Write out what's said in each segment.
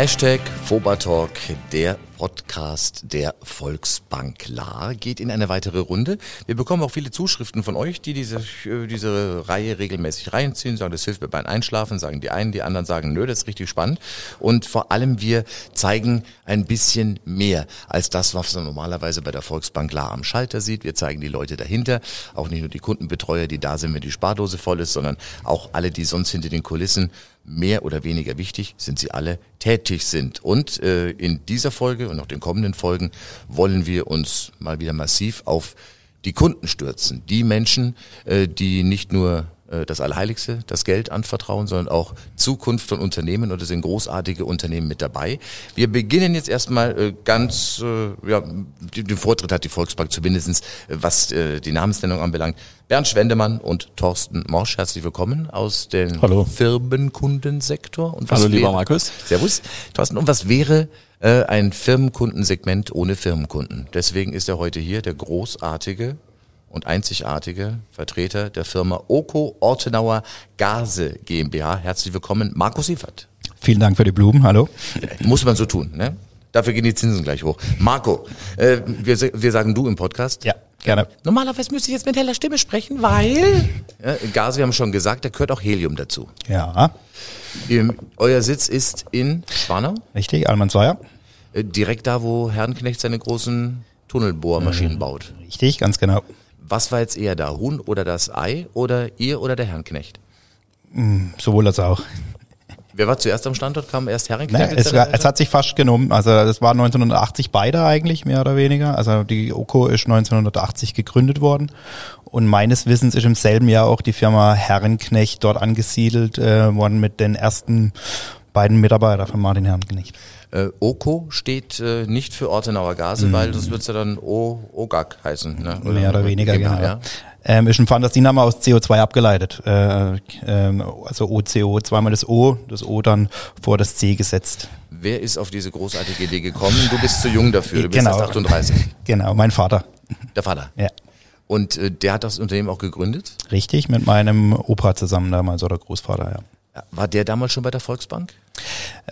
Hashtag Fobatalk, der Podcast der Volksbank La geht in eine weitere Runde. Wir bekommen auch viele Zuschriften von euch, die diese, äh, diese Reihe regelmäßig reinziehen, sagen, das hilft mir beim Einschlafen, sagen die einen, die anderen sagen, nö, das ist richtig spannend. Und vor allem wir zeigen ein bisschen mehr als das, was man normalerweise bei der Volksbank La am Schalter sieht. Wir zeigen die Leute dahinter, auch nicht nur die Kundenbetreuer, die da sind, wenn die Spardose voll ist, sondern auch alle, die sonst hinter den Kulissen mehr oder weniger wichtig sind sie alle tätig sind. Und äh, in dieser Folge und auch den kommenden Folgen wollen wir uns mal wieder massiv auf die Kunden stürzen. Die Menschen, äh, die nicht nur das Allerheiligste, das Geld anvertrauen, sondern auch Zukunft von Unternehmen und es sind großartige Unternehmen mit dabei. Wir beginnen jetzt erstmal äh, ganz, äh, ja, den Vortritt hat die Volksbank zumindestens, was die Namensnennung anbelangt. Bernd Schwendemann und Thorsten Morsch, herzlich willkommen aus dem Hallo. Firmenkundensektor. Und Hallo, lieber Markus. Servus. Thorsten, und was wäre ein Firmenkundensegment ohne Firmenkunden? Deswegen ist er heute hier, der großartige und einzigartige Vertreter der Firma Oko Ortenauer Gase GmbH. Herzlich willkommen, Markus Siefert. Vielen Dank für die Blumen, hallo. Muss man so tun, ne? Dafür gehen die Zinsen gleich hoch. Marco, äh, wir, wir sagen du im Podcast. Ja, gerne. Normalerweise müsste ich jetzt mit heller Stimme sprechen, weil ja, Gase, wir haben schon gesagt, da gehört auch Helium dazu. Ja. Ihr, euer Sitz ist in Schwanau? Richtig, Almansweier. Äh, direkt da, wo Herrenknecht seine großen Tunnelbohrmaschinen mhm. baut. Richtig, ganz genau. Was war jetzt eher da, Huhn oder das Ei oder ihr oder der Herrenknecht? Mm, sowohl als auch. Wer war zuerst am Standort? Kam erst Herrenknecht? Nee, es, es, hat sich fast genommen. Also das war 1980 beide eigentlich, mehr oder weniger. Also die OKO ist 1980 gegründet worden. Und meines Wissens ist im selben Jahr auch die Firma Herrenknecht dort angesiedelt äh, worden mit den ersten beiden Mitarbeitern von Martin Herrenknecht. Äh, OKO steht äh, nicht für Ortenauer Gase, mhm. weil das wird ja dann o OGAG heißen. Ne? Oder Mehr oder weniger, genau. Ja. Ähm, ist ein Fantasy-Name aus CO2 abgeleitet. Äh, ähm, also OCO, zweimal das O, das O dann vor das C gesetzt. Wer ist auf diese großartige Idee gekommen? Du bist zu jung dafür, du bist genau. erst 38. Genau, mein Vater. Der Vater? Ja. Und äh, der hat das Unternehmen auch gegründet? Richtig, mit meinem Opa zusammen damals oder Großvater, ja. War der damals schon bei der Volksbank?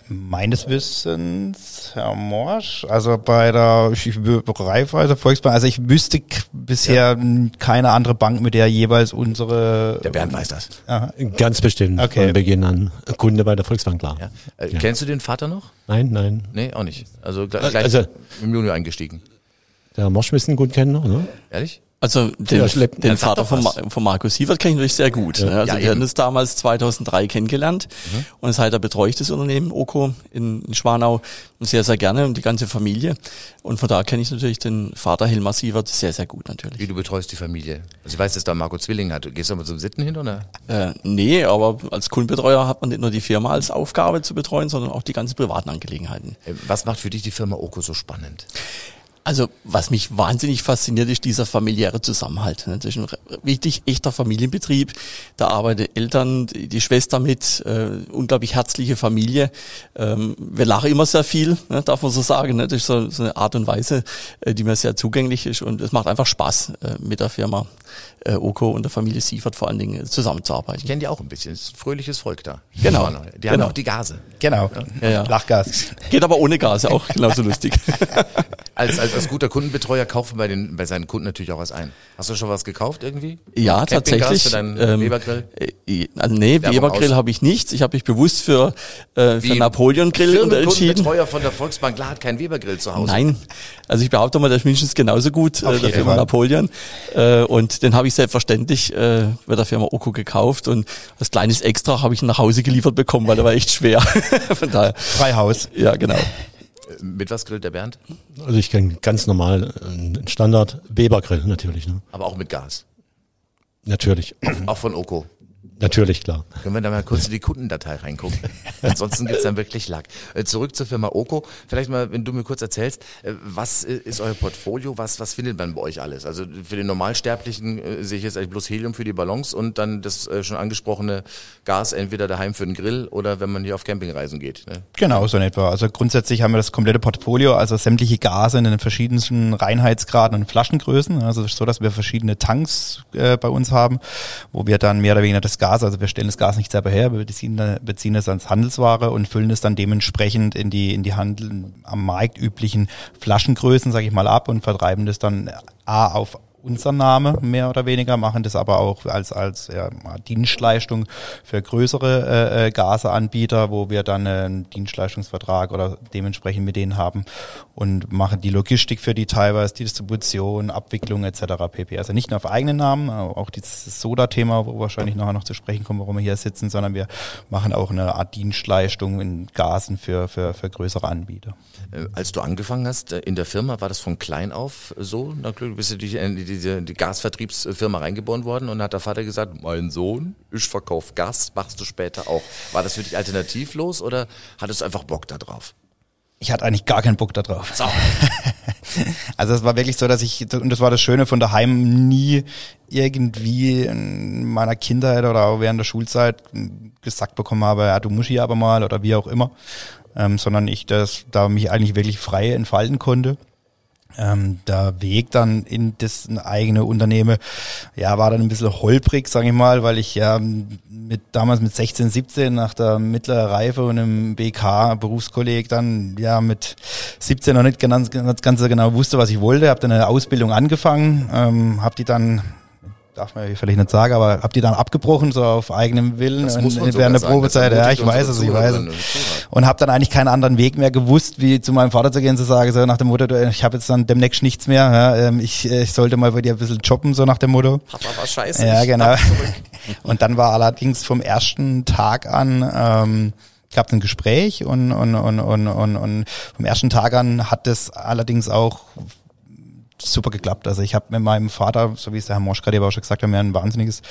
Meines Wissens, Herr Morsch, also bei der Raiffeisen Volksbank, also ich wüsste bisher ja. keine andere Bank, mit der jeweils unsere... Der Bernd weiß das. Aha. Ganz bestimmt, okay. von Beginn an Kunde bei der Volksbank, klar. Ja. Äh, ja. Kennst du den Vater noch? Nein, nein. Nee, auch nicht. Also gleich also, im Junior eingestiegen. Der Morsch müssen gut kennen, oder? Ehrlich? Also den, den Vater von, von Markus Sievert kenne ich natürlich sehr gut. Ja. Ne? Also ja, wir haben uns damals 2003 kennengelernt mhm. und seither betreue ich das Unternehmen Oko in, in Schwanau sehr, sehr gerne und die ganze Familie. Und von da kenne ich natürlich den Vater Hilmar Sievert sehr, sehr gut natürlich. Wie du betreust die Familie? Also ich weiß, dass da Marco Zwilling hat. Gehst du mal zum Sitten hin oder? Äh, nee, aber als Kundenbetreuer hat man nicht nur die Firma als Aufgabe zu betreuen, sondern auch die ganzen privaten Angelegenheiten. Äh, was macht für dich die Firma Oko so spannend? Also was mich wahnsinnig fasziniert, ist dieser familiäre Zusammenhalt. Das ist ein richtig echter Familienbetrieb. Da arbeiten Eltern, die Schwester mit, äh, unglaublich herzliche Familie. Ähm, wir lachen immer sehr viel, ne, darf man so sagen. Ne? Das ist so, so eine Art und Weise, äh, die mir sehr zugänglich ist und es macht einfach Spaß äh, mit der Firma äh, Oko und der Familie Siefert vor allen Dingen zusammenzuarbeiten. Ich kenne die auch ein bisschen. Es ist ein fröhliches Volk da. Genau. Die genau. haben auch die Gase. Genau. Ja, ja. Lachgas. Geht aber ohne Gase auch genauso lustig. als, als, als guter Kundenbetreuer kaufen bei den bei seinen Kunden natürlich auch was ein. Hast du schon was gekauft irgendwie? Ja, tatsächlich. Für deinen ähm, Webergrill? Äh, also nee, Webergrill habe ich nichts. Ich habe mich bewusst für äh, für Napoleon Grill entschieden. Kundenbetreuer von der Volksbank klar hat kein Webergrill zu Hause. Nein, also ich behaupte mal, der ist mindestens genauso gut äh, der Firma Napoleon äh, und den habe ich selbstverständlich äh, bei der Firma Oko gekauft und als kleines Extra habe ich ihn nach Hause geliefert bekommen, weil der war echt schwer. von daher. Freihaus. Ja, genau. Mit was grillt der Bernd? Also ich kenne ganz normal einen Standard Weber Grill natürlich. Ne? Aber auch mit Gas. Natürlich. Auch von Oko. Natürlich, klar. Können wir da mal kurz in die Kundendatei reingucken? Ansonsten gibt's dann wirklich Lack. Äh, zurück zur Firma Oko. Vielleicht mal, wenn du mir kurz erzählst, äh, was äh, ist euer Portfolio? Was, was findet man bei euch alles? Also für den Normalsterblichen äh, sehe ich jetzt eigentlich bloß Helium für die Ballons und dann das äh, schon angesprochene Gas entweder daheim für den Grill oder wenn man hier auf Campingreisen geht. Ne? Genau, so in etwa. Also grundsätzlich haben wir das komplette Portfolio, also sämtliche Gase in den verschiedensten Reinheitsgraden und Flaschengrößen. Also so, dass wir verschiedene Tanks äh, bei uns haben, wo wir dann mehr oder weniger das Gas, also wir stellen das Gas nicht selber her, wir beziehen, beziehen es als Handelsware und füllen es dann dementsprechend in die, in die Handel am Markt üblichen Flaschengrößen, sage ich mal, ab und vertreiben das dann A auf unser Name mehr oder weniger, machen das aber auch als, als ja, Dienstleistung für größere äh, äh, Gaseanbieter, wo wir dann einen Dienstleistungsvertrag oder dementsprechend mit denen haben und machen die Logistik für die teilweise, die Distribution, Abwicklung etc. pp. Also nicht nur auf eigenen Namen, auch dieses Soda-Thema, wo wahrscheinlich nachher noch zu sprechen kommen, warum wir hier sitzen, sondern wir machen auch eine Art Dienstleistung in Gasen für, für, für größere Anbieter. Äh, als du angefangen hast in der Firma, war das von klein auf so? Na klar, du bist ja die, diese die Gasvertriebsfirma reingeboren worden und hat der Vater gesagt, mein Sohn, ich verkaufe Gas, machst du später auch. War das für dich alternativlos oder hattest du einfach Bock da drauf? Ich hatte eigentlich gar keinen Bock da drauf. So. also es war wirklich so, dass ich, und das war das Schöne von daheim, nie irgendwie in meiner Kindheit oder auch während der Schulzeit gesagt bekommen habe, ja, du musst hier aber mal oder wie auch immer, ähm, sondern ich das da mich eigentlich wirklich frei entfalten konnte ähm, der Weg dann in das eigene Unternehmen, ja, war dann ein bisschen holprig, sage ich mal, weil ich ja mit damals mit 16, 17 nach der mittleren Reife und im BK Berufskolleg dann ja mit 17 noch nicht ganz, ganz, genau wusste, was ich wollte, habe dann eine Ausbildung angefangen, ähm, habe die dann darf man vielleicht nicht sagen, aber habt ihr dann abgebrochen, so auf eigenem Willen das muss man während der Probezeit? Ja, ich weiß es, ich weiß es. Und habe dann eigentlich keinen anderen Weg mehr gewusst, wie zu meinem Vater zu gehen, zu sagen, so nach dem Motto, ich habe jetzt dann demnächst nichts mehr, ja, ähm, ich, äh, ich sollte mal bei dir ein bisschen jobben, so nach dem Motto. Papa war scheiße. Ja, genau. Und dann war allerdings vom ersten Tag an, ähm, gab es ein Gespräch und, und, und, und, und, und vom ersten Tag an hat es allerdings auch super geklappt. Also ich habe mit meinem Vater, so wie es der Herr Morsch gerade aber auch schon gesagt hat, mir ein wahnsinniges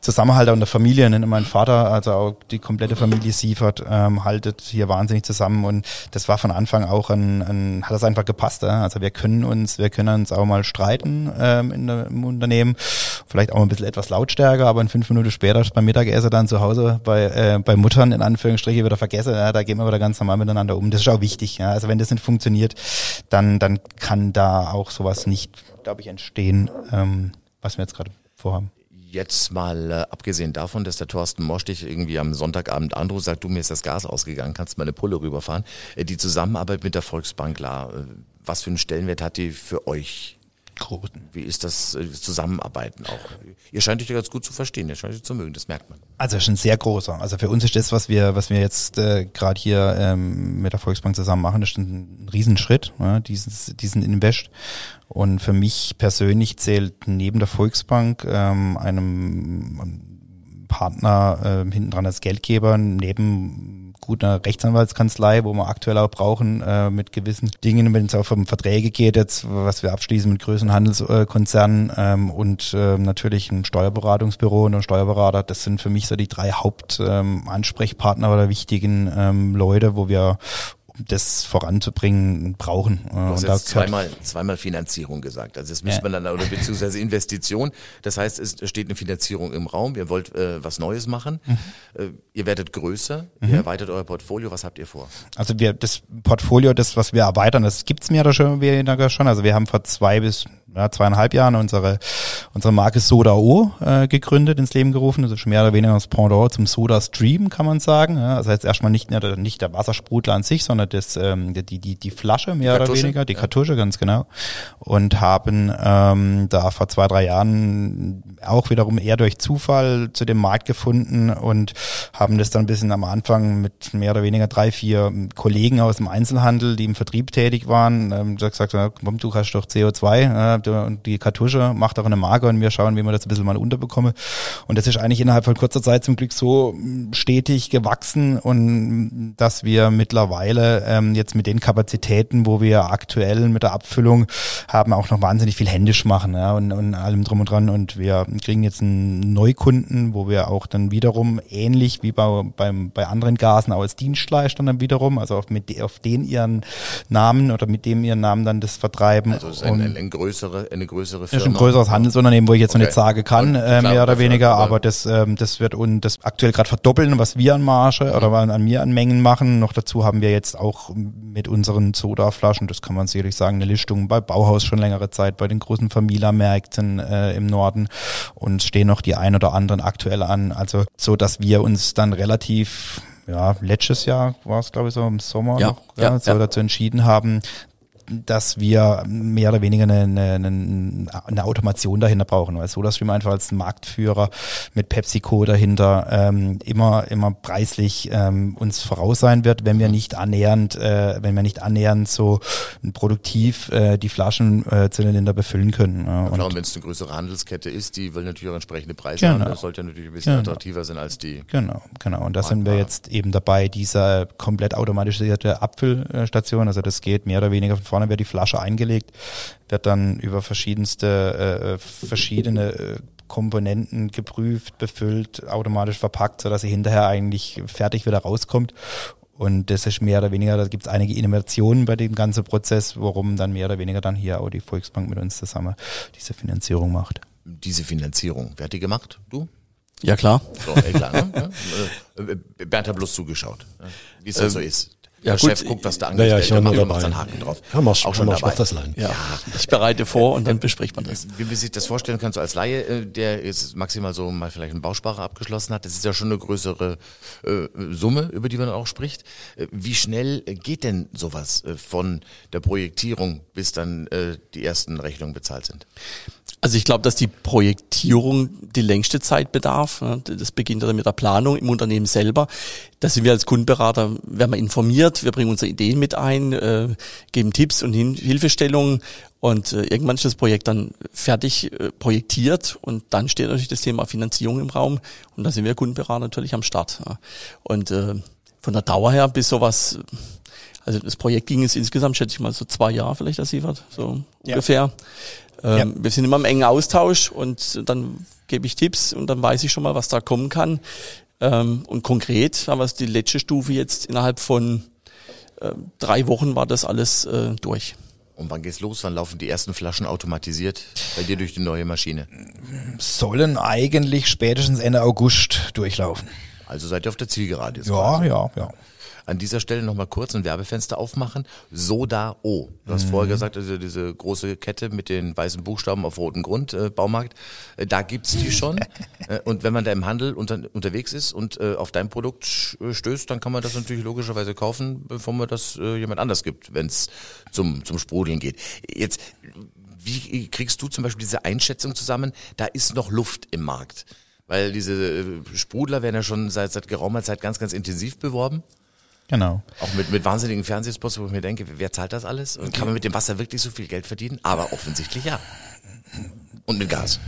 Zusammenhalt in der Familie. Nenne mein Vater, also auch die komplette Familie Siefert, ähm, haltet hier wahnsinnig zusammen und das war von Anfang auch ein, ein hat das einfach gepasst. Ja? Also wir können uns, wir können uns auch mal streiten ähm, in der, im Unternehmen, vielleicht auch ein bisschen etwas lautstärker, aber in fünf Minuten später beim Mittagessen dann zu Hause bei, äh, bei Muttern in Anführungsstriche wieder vergessen, ja, da gehen wir wieder ganz normal miteinander um. Das ist auch wichtig. Ja? Also wenn das nicht funktioniert, dann, dann kann da auch sowas nicht, glaube ich, entstehen, ähm, was wir jetzt gerade vorhaben. Jetzt mal äh, abgesehen davon, dass der Thorsten Mosch dich irgendwie am Sonntagabend anruft, sagt, du, mir ist das Gas ausgegangen, kannst mal eine Pulle rüberfahren. Äh, die Zusammenarbeit mit der Volksbank, klar, äh, was für einen Stellenwert hat die für euch? Großen. Wie ist das äh, Zusammenarbeiten auch? Ihr scheint euch ja ganz gut zu verstehen, ihr scheint euch zu mögen, das merkt man. Also schon sehr großer. Also für uns ist das, was wir, was wir jetzt äh, gerade hier ähm, mit der Volksbank zusammen machen, ist ein Riesenschritt, ja, dieses, diesen Invest. Und für mich persönlich zählt neben der Volksbank ähm, einem Partner äh, hinten dran als Geldgeber, neben guter Rechtsanwaltskanzlei, wo wir aktuell auch brauchen, äh, mit gewissen Dingen, wenn es auch um Verträge geht, jetzt, was wir abschließen mit größeren Handelskonzernen ähm, und äh, natürlich ein Steuerberatungsbüro und ein Steuerberater. Das sind für mich so die drei Hauptansprechpartner ähm, oder wichtigen ähm, Leute, wo wir das voranzubringen, brauchen. Du hast jetzt zweimal, zweimal Finanzierung gesagt. Also das müsste ja. man dann, oder beziehungsweise Investition. Das heißt, es steht eine Finanzierung im Raum. Ihr wollt äh, was Neues machen. Mhm. Äh, ihr werdet größer. Mhm. Ihr erweitert euer Portfolio. Was habt ihr vor? Also wir, das Portfolio, das, was wir erweitern, das gibt's mehr oder schon weniger schon. Also wir haben vor zwei bis ja, zweieinhalb Jahren unsere, unsere Marke Soda O äh, gegründet, ins Leben gerufen. Das ist mehr oder weniger das Pendant zum Soda Stream, kann man sagen. Ja, das heißt erstmal nicht, nicht der Wassersprudler an sich, sondern das, ähm, die, die, die Flasche mehr die oder weniger, die ja. Kartusche, ganz genau. Und haben ähm, da vor zwei, drei Jahren auch wiederum eher durch Zufall zu dem Markt gefunden und haben das dann ein bisschen am Anfang mit mehr oder weniger drei, vier Kollegen aus dem Einzelhandel, die im Vertrieb tätig waren, ähm, gesagt, komm, du hast doch CO2, äh, und die Kartusche macht auch eine Marke und wir schauen, wie wir das ein bisschen mal unterbekommen. Und das ist eigentlich innerhalb von kurzer Zeit zum Glück so stetig gewachsen und dass wir mittlerweile ähm, jetzt mit den Kapazitäten, wo wir aktuell mit der Abfüllung haben, auch noch wahnsinnig viel händisch machen ja, und, und allem drum und dran. Und wir kriegen jetzt einen Neukunden, wo wir auch dann wiederum ähnlich wie bei, beim, bei anderen Gasen auch als Dienstleister dann wiederum, also auf, mit, auf den ihren Namen oder mit dem ihren Namen dann das vertreiben. Also es ist ein, ein, ein größere, eine größere Firma. Ist ein größeres Handelsunternehmen, wo ich jetzt Okay. noch nicht sagen kann, äh, mehr oder das weniger, aber- das, ähm, das wird uns das aktuell gerade verdoppeln, was wir an Marge oder an, mir an Mengen machen. Noch dazu haben wir jetzt auch mit unseren Sodaflaschen, das kann man sicherlich sagen, eine Listung bei Bauhaus schon längere Zeit, bei den großen Famila-Märkten äh, im Norden und stehen noch die ein oder anderen aktuell an. Also so, dass wir uns dann relativ ja, letztes Jahr war es, glaube ich, so im Sommer Ja, noch, ja, ja, so dazu entschieden haben, dass wir mehr oder weniger eine, eine, eine, Automation dahinter brauchen, weil SodaStream einfach als Marktführer mit PepsiCo dahinter ähm, immer immer preislich ähm, uns voraus sein wird, wenn wir nicht annähernd, äh, wenn wir nicht annähernd so produktiv äh, die Flaschen äh, zylinder befüllen können. Ja, Klar, und wenn es eine größere Handelskette ist, die will natürlich auch entsprechende Preise Genau. haben. Das sollte natürlich ein bisschen Genau. attraktiver sein als die. Genau, genau. Und da sind wir jetzt eben dabei, diese komplett automatisierte Abfüllstation, also das geht mehr oder weniger von vorne wird die Flasche eingelegt, wird dann über verschiedenste, äh, verschiedene äh, Komponenten geprüft, befüllt, automatisch verpackt, sodass sie hinterher eigentlich fertig wieder rauskommt. Und das ist mehr oder weniger, da gibt es einige Innovationen bei dem ganzen Prozess, worum dann mehr oder weniger dann hier auch die Volksbank mit uns zusammen diese Finanzierung macht. Diese Finanzierung. Wer hat die gemacht? Du? Ja klar. So, ey, klar, ne? Äh, äh, Bernd hat bloß zugeschaut. Wie es halt so ist. Ja, Der gut, Chef guckt, was da ja, angestellt ich wird, nur macht dabei. macht einen Haken drauf. Haben wir auch schon haben dabei. Sportlerslein. Ja. Ich bereite vor und dann bespricht man das. Wie man sich das vorstellen kann, so als Laie, äh, der jetzt maximal so mal vielleicht einen Bausparer abgeschlossen hat, das ist ja schon eine größere äh, Summe, über die man auch spricht. Äh, Wie schnell geht denn sowas äh, von der Projektierung, bis dann äh, die ersten Rechnungen bezahlt sind? Also ich glaube, dass die Projektierung die längste Zeit bedarf. ne? Das beginnt dann mit der Planung im Unternehmen selber. Da sind wir als Kundenberater, werden wir informiert, wir bringen unsere Ideen mit ein, äh, geben Tipps und Hin Hilfestellungen und äh, irgendwann ist das Projekt dann fertig äh, projektiert und dann steht natürlich das Thema Finanzierung im Raum und da sind wir Kundenberater natürlich am Start. Ja. Und äh, von der Dauer her bis sowas, also das Projekt ging jetzt insgesamt, schätze ich mal, so zwei Jahre vielleicht, das Sievert, so Ja. ungefähr. Ähm, Ja. Wir sind immer im engen Austausch und dann gebe ich Tipps und dann weiß ich schon mal, was da kommen kann. Ähm, und konkret haben wir es die letzte Stufe jetzt innerhalb von ähm, drei Wochen war das alles äh, durch. Und wann geht's los? Wann laufen die ersten Flaschen automatisiert bei dir durch die neue Maschine? Sollen eigentlich spätestens Ende August durchlaufen. Also seid ihr auf der Zielgerade jetzt Ja, quasi. ja, ja. An dieser Stelle nochmal kurz ein Werbefenster aufmachen. Soda O. Du hast vorher gesagt, also diese große Kette mit den weißen Buchstaben auf rotem Grund, äh, Baumarkt, äh, da gibt's die schon. äh, und wenn man da im Handel unter, unterwegs ist und äh, auf dein Produkt sch- stößt, dann kann man das natürlich logischerweise kaufen, bevor man das äh, jemand anders gibt, wenn's zum, zum Sprudeln geht. Jetzt, wie kriegst du zum Beispiel diese Einschätzung zusammen? Da ist noch Luft im Markt. Weil diese äh, Sprudler werden ja schon seit, seit geraumer Zeit ganz, ganz intensiv beworben. Genau. Auch mit, mit wahnsinnigen Fernsehspots, wo ich mir denke, wer zahlt das alles? Und kann man mit dem Wasser wirklich so viel Geld verdienen? Aber offensichtlich ja. Und mit Gas.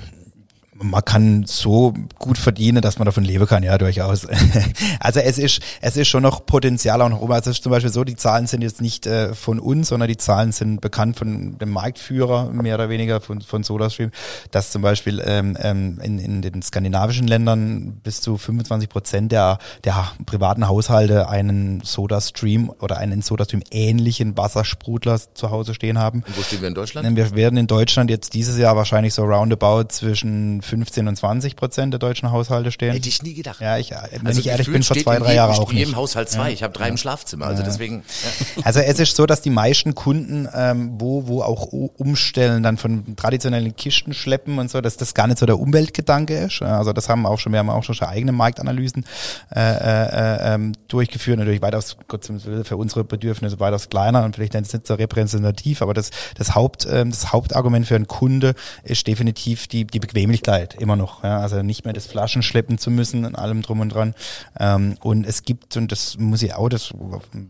Man kann so gut verdienen, dass man davon leben kann, ja, durchaus. also es ist, es ist schon noch Potenzial auch noch oben. Also es ist zum Beispiel so, die Zahlen sind jetzt nicht äh, von uns, sondern die Zahlen sind bekannt von dem Marktführer, mehr oder weniger von, von SodaStream, dass zum Beispiel ähm, ähm, in, in den skandinavischen Ländern bis zu 25 Prozent der, der privaten Haushalte einen SodaStream oder einen SodaStream ähnlichen Wassersprudler zu Hause stehen haben. Und wo stehen wir in Deutschland? Wir werden in Deutschland jetzt dieses Jahr wahrscheinlich so roundabout zwischen 15 und 20 Prozent der deutschen Haushalte stehen. Hätte ich nie gedacht. Ja, ich, äh, wenn Also ich ehrlich bin, vor zwei, drei Jahren auch In jedem nicht. Haushalt zwei. Ich habe drei im Schlafzimmer. Also deswegen. Ja. Also es ist so, dass die meisten Kunden, ähm, wo, wo auch umstellen, dann von traditionellen Kisten schleppen und so, dass das gar nicht so der Umweltgedanke ist. Also das haben auch schon, wir haben auch schon, schon eigene Marktanalysen äh, äh, ähm, durchgeführt, natürlich weitaus, Gott sei Dank, für unsere Bedürfnisse weitaus kleiner und vielleicht nicht so repräsentativ, aber das, das Haupt, ähm, das Hauptargument für einen Kunde ist definitiv die, die Bequemlichkeit immer noch. Ja? Also nicht mehr das Flaschen schleppen zu müssen und allem drum und dran. Ähm, und es gibt, und das muss ich auch, das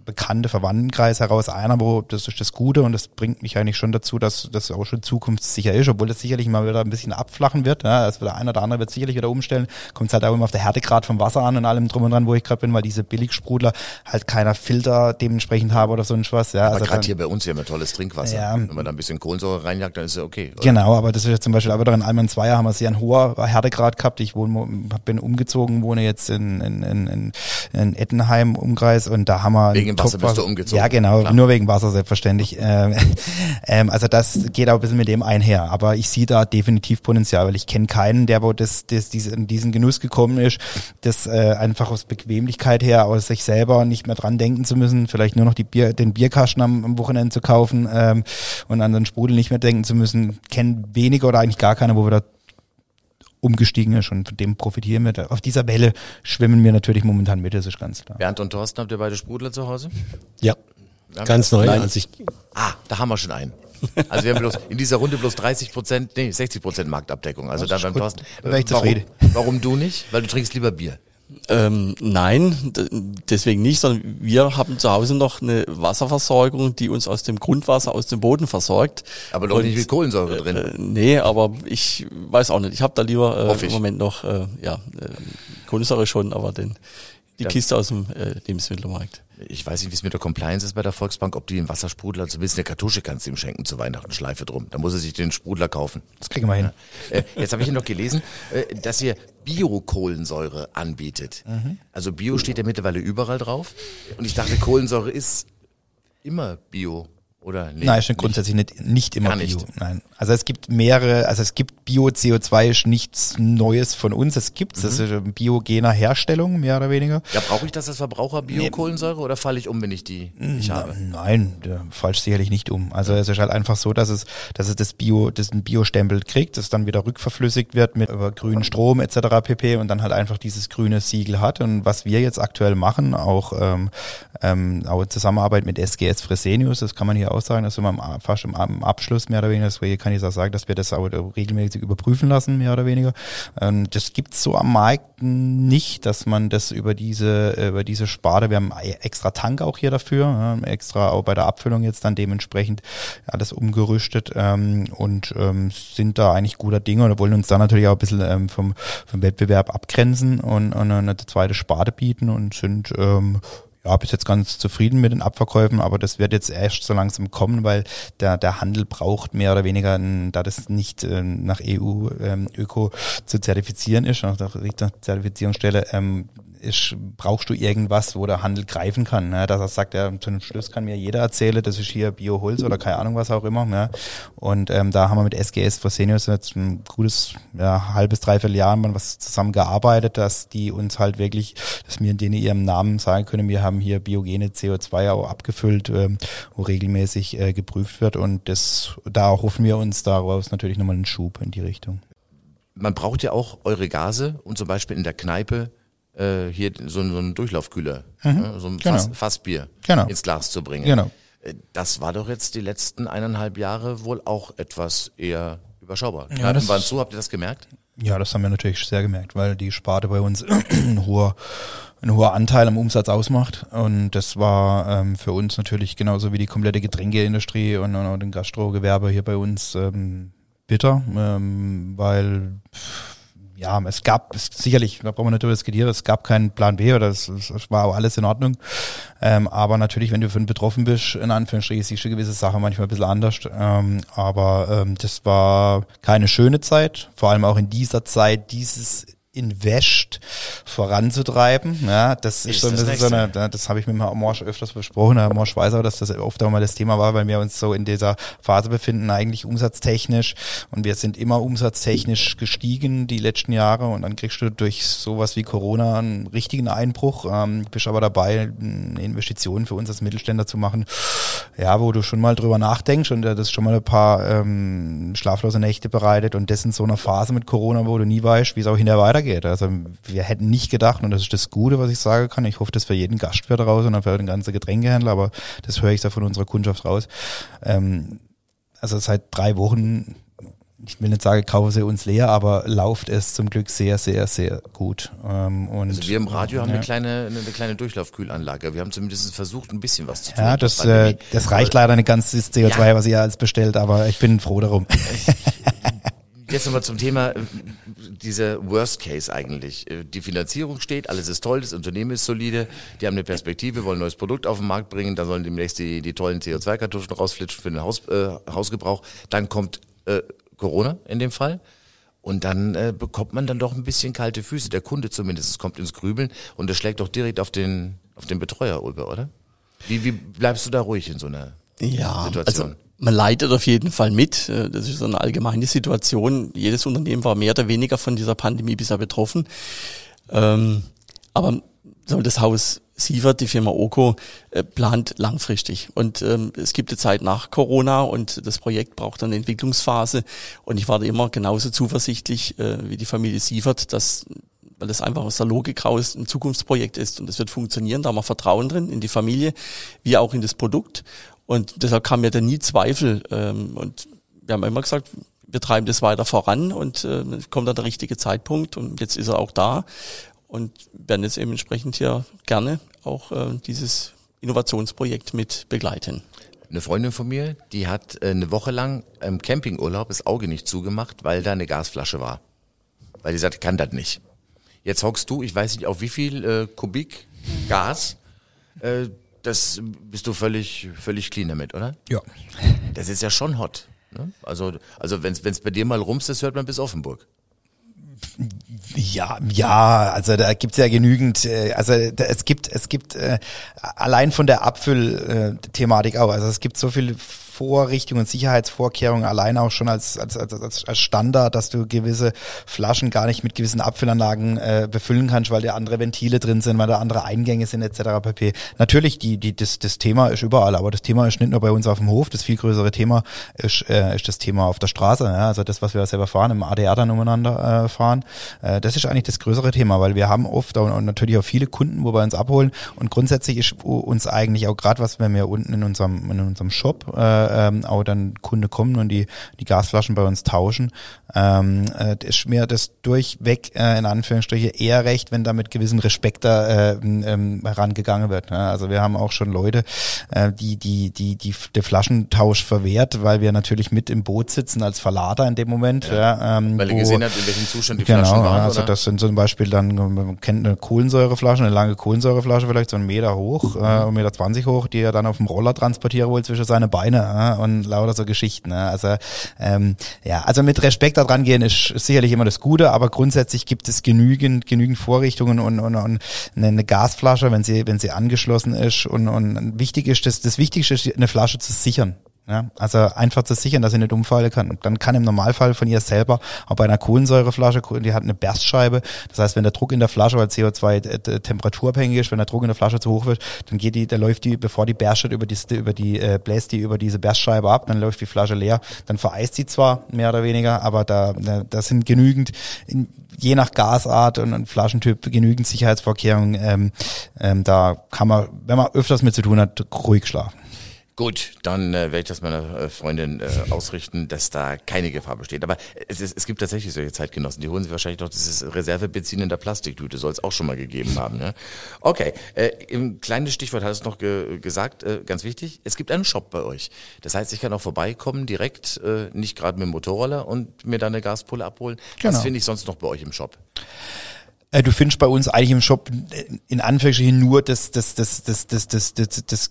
bekannte Verwandtenkreis heraus, einer, wo das ist das Gute und das bringt mich eigentlich schon dazu, dass das auch schon zukunftssicher ist, obwohl das sicherlich mal wieder ein bisschen abflachen wird. Ja? Also der eine oder andere wird sicherlich wieder umstellen. Kommt halt auch immer auf der Härtegrad vom Wasser an und allem drum und dran, wo ich gerade bin, weil diese Billigsprudler halt keiner Filter dementsprechend haben oder sonst was. Ja, Aber also gerade hier bei uns, wir haben ja tolles Trinkwasser. Ja. Wenn man da ein bisschen Kohlensäure reinjagt, dann ist ja okay. oder? Genau, aber das ist jetzt zum Beispiel aber doch in Alman Zweier haben wir sehr ein hoher Härtegrad gehabt. Ich wohne, bin umgezogen, wohne jetzt in, in, in, in Ettenheim Umkreis und da haben wir wegen Wasser bist du umgezogen. Ja, genau, Klar. nur wegen Wasser selbstverständlich. Ähm, ähm, also das geht auch ein bisschen mit dem einher. Aber ich sehe da definitiv Potenzial, weil ich kenne keinen, der wo das, das diesen, diesen Genuss gekommen ist, das äh, einfach aus Bequemlichkeit her, aus sich selber nicht mehr dran denken zu müssen, vielleicht nur noch die Bier, den Bierkasten am, am Wochenende zu kaufen ähm, und an den Sprudel nicht mehr denken zu müssen, kennen weniger oder eigentlich gar keiner, wo wir da umgestiegen ist und von dem profitieren wir. Auf dieser Welle schwimmen wir natürlich momentan mit, das ist ganz klar. Bernd und Thorsten, habt ihr beide Sprudler zu Hause? Ja, ja. ganz neu. Nein. Als ich ah, da haben wir schon einen. Also wir haben bloß in dieser Runde bloß 30 Prozent, nee, 60 Prozent Marktabdeckung. Also da beim Thorsten. Äh, warum, warum du nicht? Weil du trinkst lieber Bier. Ähm, nein, deswegen nicht, sondern wir haben zu Hause noch eine Wasserversorgung, die uns aus dem Grundwasser, aus dem Boden versorgt. Aber doch Und, nicht mit Kohlensäure drin. Äh, nee, aber ich weiß auch nicht. Ich habe da lieber äh, im Moment noch, äh, ja, äh, Kohlensäure schon, aber den, die ja. Kiste aus dem äh, Lebensmittelmarkt ich weiß nicht, wie es mit der Compliance ist bei der Volksbank, ob die einen Wassersprudler, zumindest eine Kartusche kannst du ihm schenken zu Weihnachten, Schleife drum. Da muss er sich den Sprudler kaufen. Das kriegen wir hin. Ja. Äh, jetzt habe ich hier noch gelesen, äh, dass ihr Bio-Kohlensäure anbietet. Mhm. Also Bio steht ja mittlerweile überall drauf. Und ich dachte, Kohlensäure ist immer Bio. Oder nee, Nein, schon grundsätzlich nicht, nicht immer Bio. Nicht. Nein. Also es gibt mehrere, also es gibt Bio-CO2 ist nichts Neues von uns. Es gibt mhm. das ist biogener Herstellung, mehr oder weniger. Ja, brauche ich das als Verbraucher Bio-Kohlensäure oder falle ich um, wenn ich die nicht habe? Nein, da fallst sicherlich nicht um. Also es ist halt einfach so, dass es, dass es das Bio, das ein Bio-Stempel kriegt, das dann wieder rückverflüssigt wird mit über grünen Strom etc. pp. und dann halt einfach dieses grüne Siegel hat. Und was wir jetzt aktuell machen, auch, ähm, ähm, auch in Zusammenarbeit mit SGS Fresenius, das kann man hier auch sagen, das sind wir fast im Abschluss mehr oder weniger, deswegen kann ich auch sagen, dass wir das auch regelmäßig überprüfen lassen, mehr oder weniger. Ähm, das gibt's so am Markt nicht, dass man das über diese, über diese Sparte, wir haben extra Tank auch hier dafür, extra auch bei der Abfüllung jetzt dann dementsprechend alles umgerüstet ähm, und ähm, sind da eigentlich guter Dinge und wollen uns da natürlich auch ein bisschen vom, vom Wettbewerb abgrenzen und, und eine zweite Sparte bieten und sind ähm, ja, bis jetzt ganz zufrieden mit den Abverkäufen, aber das wird jetzt erst so langsam kommen, weil der, der Handel braucht mehr oder weniger, da das nicht äh, nach EU-Öko ähm, zu zertifizieren ist, nach der Zertifizierungsstelle, ähm, ist, brauchst du irgendwas, wo der Handel greifen kann. Ne? Dass er sagt, ja, zum Schluss kann mir jeder erzählen, das ist hier Bioholz oder keine Ahnung was auch immer. Ne? Und ähm, da haben wir mit SGS Fresenius jetzt ein gutes ja, halbes, dreiviertel Jahr mal was zusammen gearbeitet, dass die uns halt wirklich, dass wir denen ihrem Namen sagen können, wir haben hier biogene CO2 auch abgefüllt, ähm, wo regelmäßig äh, geprüft wird und das da hoffen wir uns daraus natürlich nochmal einen Schub in die Richtung. Man braucht ja auch eure Gase und zum Beispiel in der Kneipe äh, hier so, so einen Durchlaufkühler, mhm. ne, so ein genau. Fass, Fassbier genau. ins Glas zu bringen. Genau. Äh, das war doch jetzt die letzten eineinhalb Jahre wohl auch etwas eher überschaubar. Ja, Kneipen waren zu, habt ihr das gemerkt? Ja, das haben wir natürlich sehr gemerkt, weil die Sparte bei uns ein hoher, ein hoher Anteil am Umsatz ausmacht. Und das war ähm, für uns natürlich genauso wie die komplette Getränkeindustrie und, und, und den Gastrogewerbe hier bei uns ähm, bitter, ähm, weil ja, es gab es, sicherlich, da brauchen wir nicht darüber diskutieren, es gab keinen Plan B oder es, es war alles in Ordnung. Ähm, aber natürlich, wenn du von betroffen bist, in Anführungsstrichen, siehst du gewisse Sachen manchmal ein bisschen anders. Ähm, aber ähm, das war keine schöne Zeit, vor allem auch in dieser Zeit dieses Invest voranzutreiben. Ja, das ist, ist so, das, das so eine, das habe ich mit Herrn Morsch öfters besprochen. Herr Morsch weiß auch, dass das oft auch mal das Thema war, weil wir uns so in dieser Phase befinden, eigentlich umsatztechnisch. Und wir sind immer umsatztechnisch gestiegen die letzten Jahre. Und dann kriegst du durch sowas wie Corona einen richtigen Einbruch, ähm, bist aber dabei, eine Investition für uns als Mittelständler zu machen, ja, wo du schon mal drüber nachdenkst und das schon mal ein paar ähm, schlaflose Nächte bereitet. Und das in so einer Phase mit Corona, wo du nie weißt, wie es auch hinterher weitergeht weitergeht. Also wir hätten nicht gedacht, und das ist das Gute, was ich sagen kann, ich hoffe das für jeden Gastwirt raus und für den ganzen Getränkehändler, aber das höre ich da von unserer Kundschaft raus. Ähm, also seit drei Wochen ich will nicht sagen, kaufen sie uns leer, aber läuft es zum Glück sehr, sehr, sehr gut. Ähm, und, also wir im Radio haben eine kleine, eine kleine Durchlaufkühlanlage. Wir haben zumindest versucht, ein bisschen was zu tun. Ja, das, äh, das reicht leider nicht ganz, das CO2, ja. was ihr als bestellt, aber ich bin froh darum. Jetzt nochmal zum Thema äh, dieser Worst Case eigentlich. Äh, die Finanzierung steht, alles ist toll, das Unternehmen ist solide, die haben eine Perspektive, wollen ein neues Produkt auf den Markt bringen, dann sollen demnächst die, die tollen CO2-Kartuschen rausflitschen für den Haus, äh, Hausgebrauch. Dann kommt äh, Corona in dem Fall. Und dann äh, bekommt man dann doch ein bisschen kalte Füße. Der Kunde zumindest es kommt ins Grübeln und das schlägt doch direkt auf den, auf den Betreuer über, oder? Wie, wie bleibst du da ruhig in so einer ja, Situation? Also man leidet auf jeden Fall mit. Äh, das ist eine allgemeine Situation. Jedes Unternehmen war mehr oder weniger von dieser Pandemie bisher betroffen. Ähm, aber das Haus Sievert, die Firma Oko, äh, plant langfristig. Und ähm, es gibt eine Zeit nach Corona und das Projekt braucht eine Entwicklungsphase. Und ich war da immer genauso zuversichtlich äh, wie die Familie Sievert, dass weil das einfach aus der Logik raus ein Zukunftsprojekt ist und es wird funktionieren, da haben wir Vertrauen drin in die Familie, wie auch in das Produkt. Und deshalb kam mir da nie Zweifel. Ähm, und wir haben immer gesagt, wir treiben das weiter voran und äh, kommt dann der richtige Zeitpunkt und jetzt ist er auch da und werden jetzt eben entsprechend hier gerne auch äh, dieses Innovationsprojekt mit begleiten. Eine Freundin von mir, die hat äh, eine Woche lang im Campingurlaub das Auge nicht zugemacht, weil da eine Gasflasche war. Weil die sagt, kann das nicht. Jetzt hockst du, ich weiß nicht, auf wie viel äh, Kubik Gas, äh, das bist du völlig, völlig clean damit, oder? Ja. Das ist ja schon hot. Ne? Also, also wenn es bei dir mal rumst, das hört man bis Offenburg. Ja, ja, also da gibt's ja genügend, äh, also da, es gibt, es gibt äh, allein von der Abfüllthematik auch, also es gibt so viele Vorrichtungen und Sicherheitsvorkehrungen allein auch schon als, als, als, als Standard, dass du gewisse Flaschen gar nicht mit gewissen Abfüllanlagen äh, befüllen kannst, weil da andere Ventile drin sind, weil da andere Eingänge sind etc. pp. Natürlich, die, die, das, das Thema ist überall, aber das Thema ist nicht nur bei uns auf dem Hof, das viel größere Thema ist, äh, ist das Thema auf der Straße, ja? also das, was wir selber fahren, im ADR dann umeinander äh, fahren, äh, das ist eigentlich das größere Thema, weil wir haben oft und, und natürlich auch viele Kunden, wo wir uns abholen und grundsätzlich ist uns eigentlich auch gerade was, wir unten in unserem, in unserem Shop äh, ähm, auch dann Kunde kommen und die, die Gasflaschen bei uns tauschen. Ähm, äh, ist mir das durchweg äh, in Anführungsstriche eher recht, wenn da mit gewissem Respekt da äh, ähm, herangegangen wird. Ne? Also wir haben auch schon Leute, äh, die, die, die, die der Flaschentausch verwehrt, weil wir natürlich mit im Boot sitzen als Verlader in dem Moment. Ja. Ja, ähm, weil ihr gesehen habt, in welchem Zustand die genau, Flaschen waren. Also oder? das sind zum Beispiel dann, man kennt eine Kohlensäureflasche, eine lange Kohlensäureflasche vielleicht so einen Meter hoch, äh, einen Meter zwanzig hoch, die er dann auf dem Roller transportieren wollte zwischen seine Beine äh, und lauter so Geschichten. Ne? Also ähm, ja, also mit Respekt da dran gehen ist, ist sicherlich immer das Gute, aber grundsätzlich gibt es genügend genügend Vorrichtungen und, und, und eine Gasflasche, wenn sie wenn sie angeschlossen ist und, und wichtig ist das das Wichtigste ist eine Flasche zu sichern. Ja, also einfach zu sichern, dass sie nicht umfallen kann. Dann kann im Normalfall von ihr selber, auch bei einer Kohlensäureflasche, die hat eine Berstscheibe. Das heißt, wenn der Druck in der Flasche, weil CO2 temperaturabhängig ist, wenn der Druck in der Flasche zu hoch wird, dann geht die, da läuft die, bevor die berstet, über die, über die, äh, bläst die über diese Berstscheibe ab, dann läuft die Flasche leer. Dann vereist sie zwar mehr oder weniger, aber da, da sind genügend, je nach Gasart und, und Flaschentyp genügend Sicherheitsvorkehrungen. Ähm, ähm, da kann man, wenn man öfters mit zu tun hat, ruhig schlafen. Gut, dann äh, werde ich das meiner äh, Freundin äh, ausrichten, dass da keine Gefahr besteht. Aber es, ist, es gibt tatsächlich solche Zeitgenossen, die holen sich wahrscheinlich noch dieses Reservebenzin in der Plastiktüte, soll es auch schon mal gegeben haben. Ne? Okay, äh, im kleines Stichwort hat es noch ge gesagt, äh, ganz wichtig, es gibt einen Shop bei euch. Das heißt, ich kann auch vorbeikommen direkt, äh, nicht gerade mit dem Motorroller und mir da eine Gaspulle abholen. Genau. Was finde ich sonst noch bei euch im Shop? Äh, du findest bei uns eigentlich im Shop in Anführungsstrichen nur das, das, das, das, das, das, das, das, das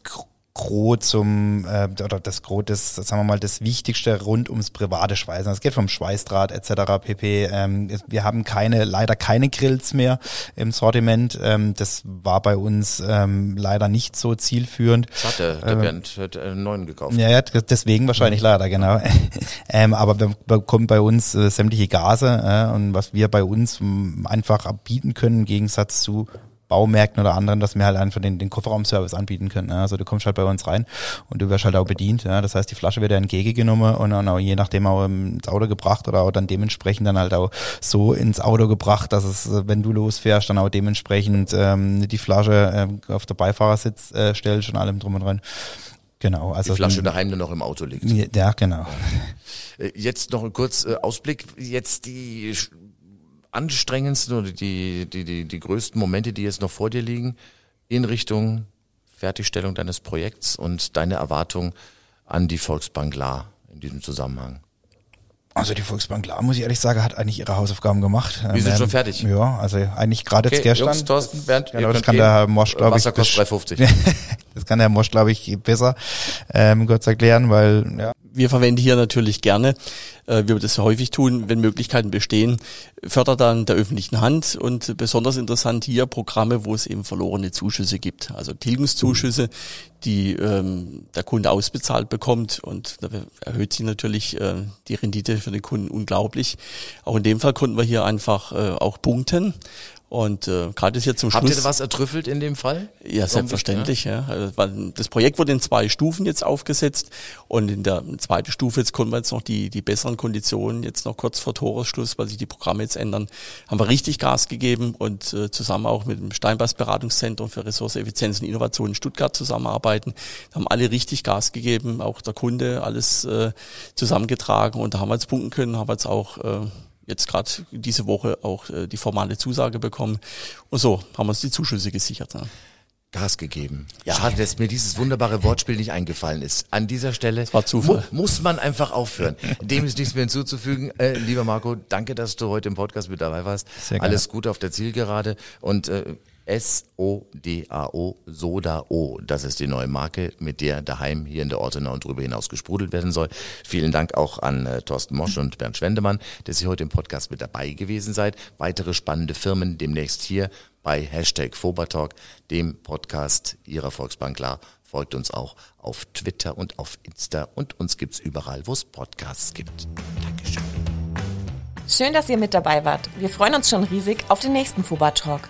Gros zum äh, oder das Gros das sagen wir mal das Wichtigste rund ums private Schweißen. Es geht vom Schweißdraht etc. pp. Ähm, wir haben keine leider keine Grills mehr im Sortiment. Ähm, das war bei uns ähm, leider nicht so zielführend. Schade, der ähm, Bernd hat einen neuen gekauft. Ja, ja deswegen wahrscheinlich mhm. leider genau. ähm, aber wir bekommen bei uns äh, sämtliche Gase äh, und was wir bei uns einfach bieten können im Gegensatz zu Baumärkten oder anderen, dass wir halt einfach den, den Kofferraumservice anbieten können. Ja. Also du kommst halt bei uns rein und du wirst halt auch bedient. Ja. Das heißt, die Flasche wird ja entgegengenommen und dann auch je nachdem auch ins Auto gebracht oder auch dann dementsprechend dann halt auch so ins Auto gebracht, dass es, wenn du losfährst, dann auch dementsprechend ähm, die Flasche äh, auf der Beifahrersitz äh, stellst und allem drum und dran. Genau, also die Flasche daheim nur noch im Auto liegt. Ja, genau. Äh, jetzt noch ein kurz äh, Ausblick. Jetzt die anstrengendsten oder die, die, die, die größten Momente, die jetzt noch vor dir liegen, in Richtung Fertigstellung deines Projekts und deine Erwartung an die Volksbank La in diesem Zusammenhang? Also die Volksbank La, muss ich ehrlich sagen, hat eigentlich ihre Hausaufgaben gemacht. Wir sind ähm, schon fertig. Ja, also eigentlich gerade okay, jetzt gestern. Jungs, Thorsten, Bernd, genau, das kann der Herr Mosch, glaube ich. Wasser kostet 3,50. das kann der Mosch, glaube ich, besser ähm, kurz erklären, weil ja, wir verwenden hier natürlich gerne, äh, wir das häufig tun, wenn Möglichkeiten bestehen, Förderdan der öffentlichen Hand und besonders interessant hier Programme, wo es eben verlorene Zuschüsse gibt. Also Tilgungszuschüsse, die ähm, der Kunde ausbezahlt bekommt und da erhöht sich natürlich äh, die Rendite für den Kunden unglaublich. Auch in dem Fall konnten wir hier einfach äh, auch punkten und äh, gerade ist jetzt zum Habt Schluss. ihr was ertrüffelt in dem Fall? Ja, selbstverständlich. Ja. Also, das Projekt wurde in zwei Stufen jetzt aufgesetzt und in der zweiten Stufe jetzt konnten wir jetzt noch die die besseren Konditionen jetzt noch kurz vor Toresschluss, weil sich die Programme jetzt ändern, haben wir richtig Gas gegeben und äh, zusammen auch mit dem Steinbass Beratungszentrum für Ressourceneffizienz und Innovation in Stuttgart zusammenarbeiten. Da haben alle richtig Gas gegeben, auch der Kunde alles äh, zusammengetragen und da haben wir jetzt punkten können, haben wir jetzt auch äh, jetzt gerade diese Woche auch äh, die formale Zusage bekommen. Und so haben wir uns die Zuschüsse gesichert. Ne? Gas gegeben. Ja. Schade, dass mir dieses wunderbare Wortspiel nicht eingefallen ist. An dieser Stelle war. Mu muss man einfach aufhören. Dem ist nichts mehr hinzuzufügen. Äh, lieber Marco, danke, dass du heute im Podcast mit dabei warst. Sehr gerne. Alles Gute auf der Zielgerade und äh, S-O-D-A-O, Soda-O. Das ist die neue Marke, mit der daheim hier in der Ortenau und darüber hinaus gesprudelt werden soll. Vielen Dank auch an äh, Thorsten Mosch und Bernd Schwendemann, dass ihr heute im Podcast mit dabei gewesen seid. Weitere spannende Firmen demnächst hier bei Hashtag Fobertalk, dem Podcast Ihrer Volksbank klar. Folgt uns auch auf Twitter und auf Insta und uns gibt's überall, wo es Podcasts gibt. Dankeschön. Schön, dass ihr mit dabei wart. Wir freuen uns schon riesig auf den nächsten Fuba Talk.